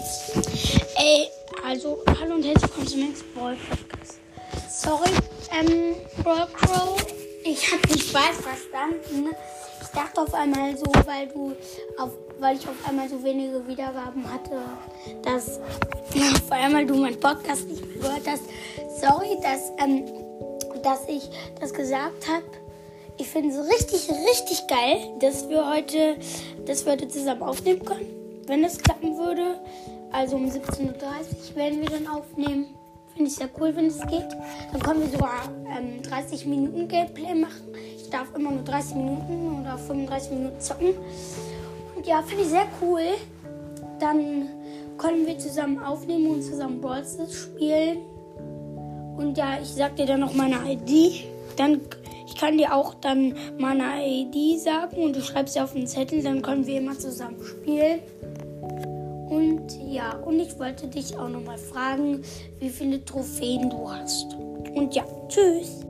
Ey, also, hallo und herzlich willkommen zum Max Ball Podcast. Sorry, ähm, Brawl Crow, ich hab dich falsch verstanden. Ich dachte auf einmal so, weil du auf, weil ich auf einmal so wenige Wiedergaben hatte, dass auf einmal du meinen Podcast nicht mehr gehört hast. Sorry, dass, ähm, dass ich das gesagt habe. Ich finde es richtig, richtig geil, dass wir heute, dass wir heute zusammen aufnehmen können. Wenn es klappen würde, also um 17.30 Uhr werden wir dann aufnehmen. Finde ich sehr cool, wenn es geht. Dann können wir sogar ähm, 30 Minuten Gameplay machen. Ich darf immer nur 30 Minuten oder 35 Minuten zocken. Und ja, finde ich sehr cool. Dann können wir zusammen aufnehmen und zusammen Brawl spielen. Und ja, ich sag dir dann noch meine ID. Dann ich kann dir auch dann meine ID sagen und du schreibst sie auf den Zettel, dann können wir immer zusammen spielen. Und ja, und ich wollte dich auch nochmal fragen, wie viele Trophäen du hast. Und ja, tschüss.